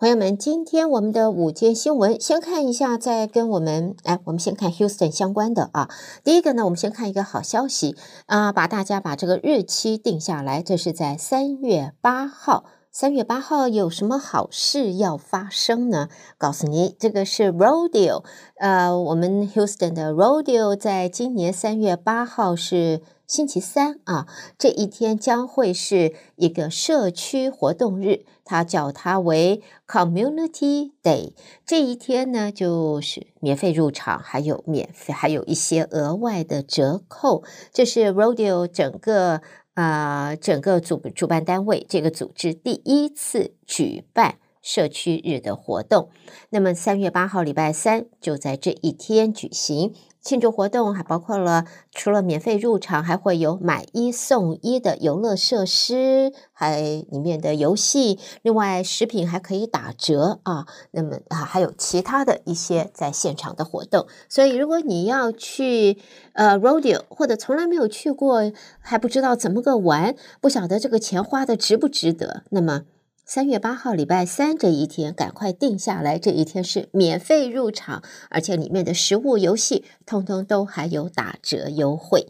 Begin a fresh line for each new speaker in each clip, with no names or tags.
朋友们，今天我们的午间新闻，先看一下，再跟我们哎，我们先看 Houston 相关的啊。第一个呢，我们先看一个好消息啊，把大家把这个日期定下来，这是在三月八号。三月八号有什么好事要发生呢？告诉你，这个是 Rodeo，呃，我们 Houston 的 Rodeo 在今年三月八号是。星期三啊，这一天将会是一个社区活动日，它叫它为 Community Day。这一天呢，就是免费入场，还有免费，还有一些额外的折扣。这是 Rodeo 整个、啊，整个主主办单位这个组织第一次举办社区日的活动。那么三月八号礼拜三就在这一天举行。庆祝活动还包括了，除了免费入场，还会有买一送一的游乐设施，还里面的游戏，另外食品还可以打折啊。那么啊，还有其他的一些在现场的活动。所以，如果你要去呃 Rodeo，或者从来没有去过，还不知道怎么个玩，不晓得这个钱花的值不值得，那么。三月八号礼拜三这一天，赶快定下来。这一天是免费入场，而且里面的食物、游戏，通通都还有打折优惠。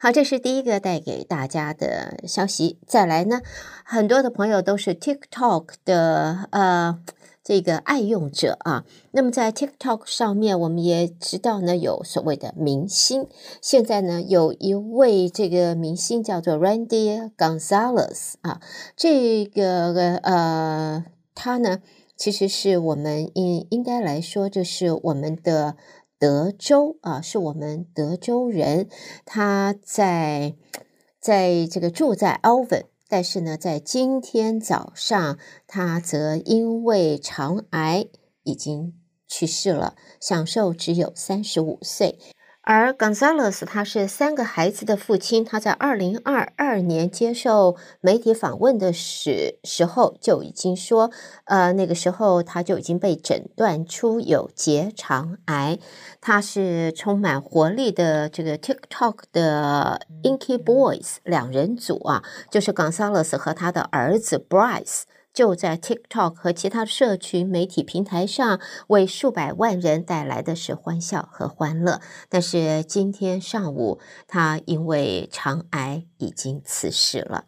好，这是第一个带给大家的消息。再来呢，很多的朋友都是 TikTok 的，呃。这个爱用者啊，那么在 TikTok 上面，我们也知道呢，有所谓的明星。现在呢，有一位这个明星叫做 Randy Gonzalez 啊，这个呃，他呢，其实是我们应应该来说，就是我们的德州啊，是我们德州人，他在在这个住在 Alvin。但是呢，在今天早上，他则因为肠癌已经去世了，享寿只有三十五岁。而 Gonzalez 他是三个孩子的父亲，他在二零二二年接受媒体访问的时时候就已经说，呃，那个时候他就已经被诊断出有结肠癌。他是充满活力的这个 TikTok 的 Inky Boys 两人组啊，就是 Gonzalez 和他的儿子 Bryce。就在 TikTok 和其他社群媒体平台上，为数百万人带来的是欢笑和欢乐。但是今天上午，他因为肠癌已经辞世了。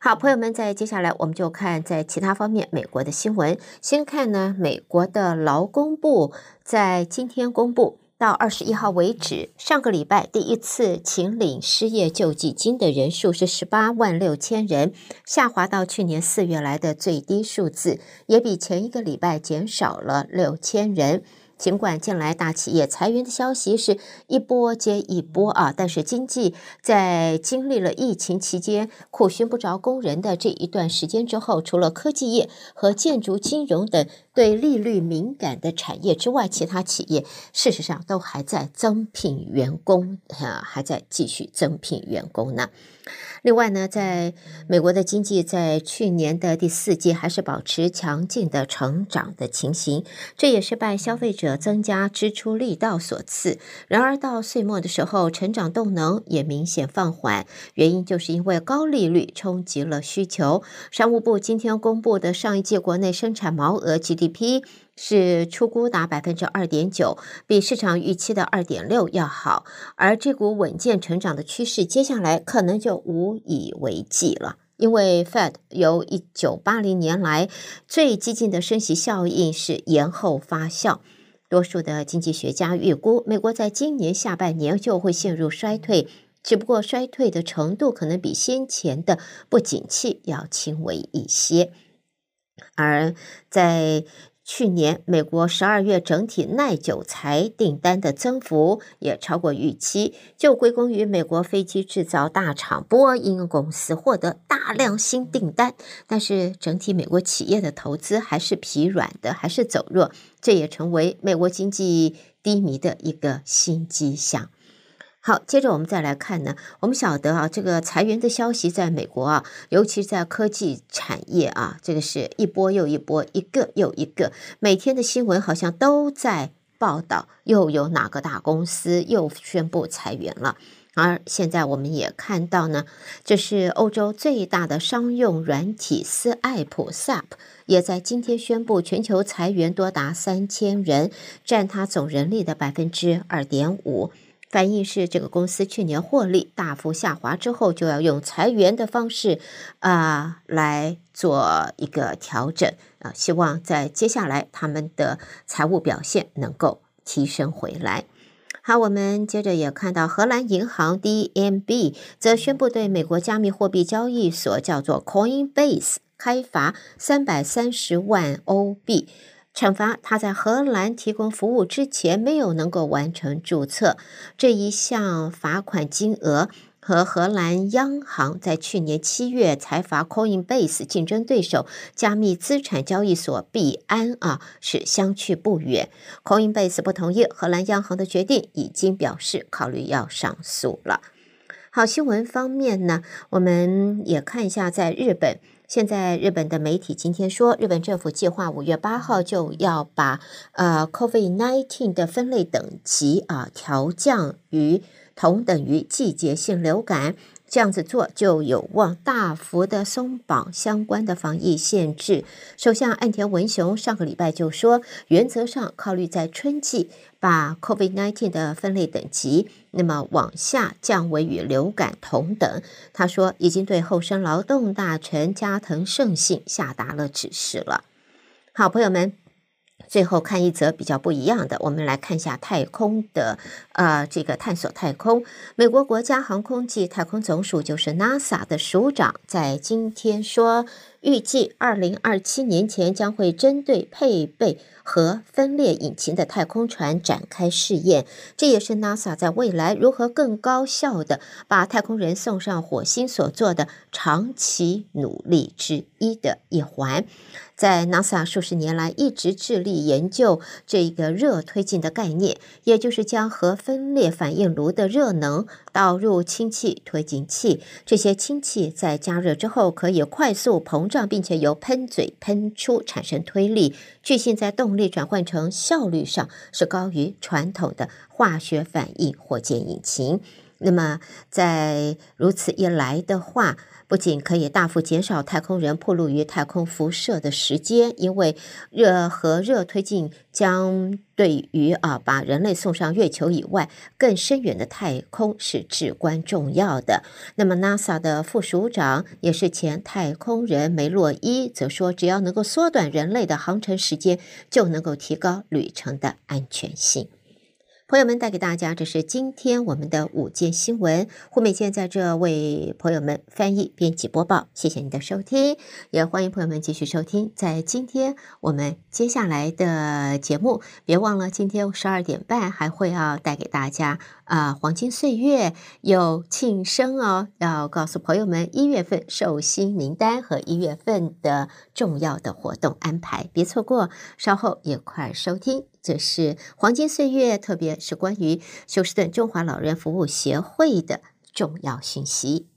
好，朋友们，在接下来我们就看在其他方面美国的新闻。先看呢，美国的劳工部在今天公布。到二十一号为止，上个礼拜第一次请领失业救济金的人数是十八万六千人，下滑到去年四月来的最低数字，也比前一个礼拜减少了六千人。尽管近来大企业裁员的消息是一波接一波啊，但是经济在经历了疫情期间苦寻不着工人的这一段时间之后，除了科技业和建筑、金融等对利率敏感的产业之外，其他企业事实上都还在增聘员工啊，还在继续增聘员工呢。另外呢，在美国的经济在去年的第四季还是保持强劲的成长的情形，这也是拜消费者增加支出力道所赐。然而到岁末的时候，成长动能也明显放缓，原因就是因为高利率冲击了需求。商务部今天公布的上一季国内生产毛额 GDP。P 是初估达百分之二点九，比市场预期的二点六要好，而这股稳健成长的趋势，接下来可能就无以为继了。因为 Fed 由一九八零年来最激进的升息效应是延后发酵，多数的经济学家预估，美国在今年下半年就会陷入衰退，只不过衰退的程度可能比先前的不景气要轻微一些，而在去年美国十二月整体耐久材订单的增幅也超过预期，就归功于美国飞机制造大厂波音公司获得大量新订单。但是整体美国企业的投资还是疲软的，还是走弱，这也成为美国经济低迷的一个新迹象。好，接着我们再来看呢。我们晓得啊，这个裁员的消息在美国啊，尤其在科技产业啊，这个是一波又一波，一个又一个，每天的新闻好像都在报道，又有哪个大公司又宣布裁员了。而现在我们也看到呢，这是欧洲最大的商用软体思爱普 SAP，也在今天宣布全球裁员多达三千人，占它总人力的百分之二点五。反映是这个公司去年获利大幅下滑之后，就要用裁员的方式啊、来做一个调整啊、希望在接下来他们的财务表现能够提升回来。好，我们接着也看到荷兰银行 DNB 则宣布对美国加密货币交易所叫做 Coinbase 开罚三百三十万欧币，惩罚他在荷兰提供服务之前没有能够完成注册。这一项罚款金额。和荷兰央行在去年七月裁罚 Coinbase 竞争对手加密资产交易所币安啊，是相去不远。Coinbase 不同意荷兰央行的决定，已经表示考虑要上诉了。好，新闻方面呢，我们也看一下，在日本，现在日本的媒体今天说，日本政府计划五月八号就要把呃 COVID nineteen 的分类等级啊调降于。同等于季节性流感，这样子做就有望大幅的松绑相关的防疫限制。首相岸田文雄上个礼拜就说，原则上考虑在春季把 COVID-19 的分类等级那么往下降为与流感同等。他说，已经对厚生劳动大臣加藤胜信下达了指示了。好，朋友们。最后看一则比较不一样的，我们来看一下太空的，呃，这个探索太空。美国国家航空暨太空总署就是 NASA 的署长在今天说，预计二零二七年前将会针对配备核分裂引擎的太空船展开试验，这也是 NASA 在未来如何更高效地把太空人送上火星所做的长期努力之一的一环。在 NASA 数十年来一直致力研究这个热推进的概念，也就是将核分裂反应炉的热能导入氢气推进器，这些氢气在加热之后可以快速膨胀，并且由喷嘴喷出，产生推力。据信在动力转换成效率上是高于传统的化学反应火箭引擎。那么在如此一来的话，不仅可以大幅减少太空人暴露于太空辐射的时间，因为热核热推进将对于啊把人类送上月球以外更深远的太空是至关重要的。那么 NASA 的副署长也是前太空人梅洛伊则说，只要能够缩短人类的航程时间，就能够提高旅程的安全性。朋友们带给大家，这是今天我们的午间新闻。胡美倩在这为朋友们翻译、编辑、播报。谢谢你的收听，也欢迎朋友们继续收听。在今天我们接下来的节目，别忘了今天十二点半还会要带给大家啊、黄金岁月有庆生哦，要告诉朋友们一月份寿星名单和一月份的重要的活动安排，别错过。稍后也快收听。这是黄金岁月，特别是关于休斯顿中华老人服务协会的重要信息。